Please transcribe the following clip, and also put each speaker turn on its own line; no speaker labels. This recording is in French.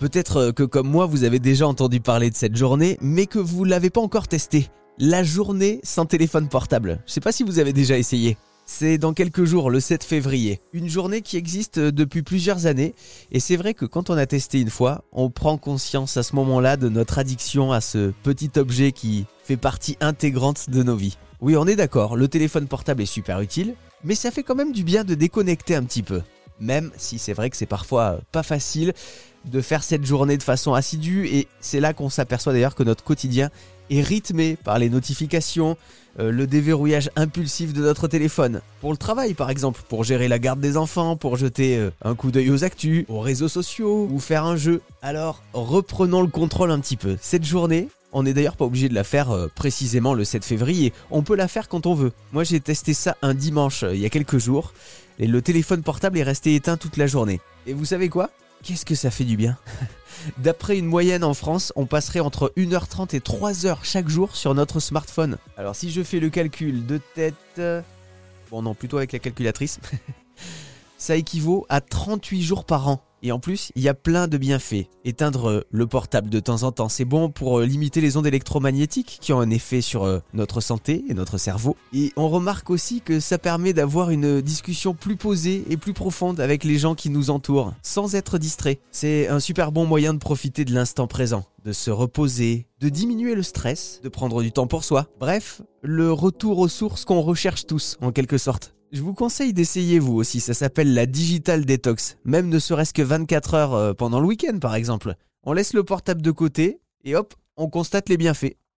Peut-être euh, que comme moi vous avez déjà entendu parler de cette journée, mais que vous l'avez pas encore testé. La journée sans téléphone portable. Je sais pas si vous avez déjà essayé. C'est dans quelques jours, le 7 février. Une journée qui existe depuis plusieurs années. Et c'est vrai que quand on a testé une fois, on prend conscience à ce moment-là de notre addiction à ce petit objet qui fait partie intégrante de nos vies. Oui, on est d'accord, le téléphone portable est super utile, mais ça fait quand même du bien de déconnecter un petit peu. Même si c'est vrai que c'est parfois pas facile de faire cette journée de façon assidue et c'est là qu'on s'aperçoit d'ailleurs que notre quotidien est rythmé par les notifications, euh, le déverrouillage impulsif de notre téléphone. Pour le travail par exemple, pour gérer la garde des enfants, pour jeter euh, un coup d'œil aux actus, aux réseaux sociaux ou faire un jeu. Alors reprenons le contrôle un petit peu. Cette journée, on n'est d'ailleurs pas obligé de la faire euh, précisément le 7 février, on peut la faire quand on veut. Moi j'ai testé ça un dimanche il y a quelques jours et le téléphone portable est resté éteint toute la journée. Et vous savez quoi? Qu'est-ce que ça fait du bien? D'après une moyenne en France, on passerait entre 1h30 et 3h chaque jour sur notre smartphone. Alors si je fais le calcul de tête... Bon non, plutôt avec la calculatrice. ça équivaut à 38 jours par an. Et en plus, il y a plein de bienfaits. Éteindre euh, le portable de temps en temps, c'est bon pour euh, limiter les ondes électromagnétiques qui ont un effet sur euh, notre santé et notre cerveau. Et on remarque aussi que ça permet d'avoir une discussion plus posée et plus profonde avec les gens qui nous entourent, sans être distrait. C'est un super bon moyen de profiter de l'instant présent, de se reposer, de diminuer le stress, de prendre du temps pour soi. Bref, le retour aux sources qu'on recherche tous, en quelque sorte. Je vous conseille d'essayer vous aussi, ça s'appelle la Digital Detox, même ne serait-ce que 24 heures euh, pendant le week-end par exemple. On laisse le portable de côté et hop, on constate les bienfaits.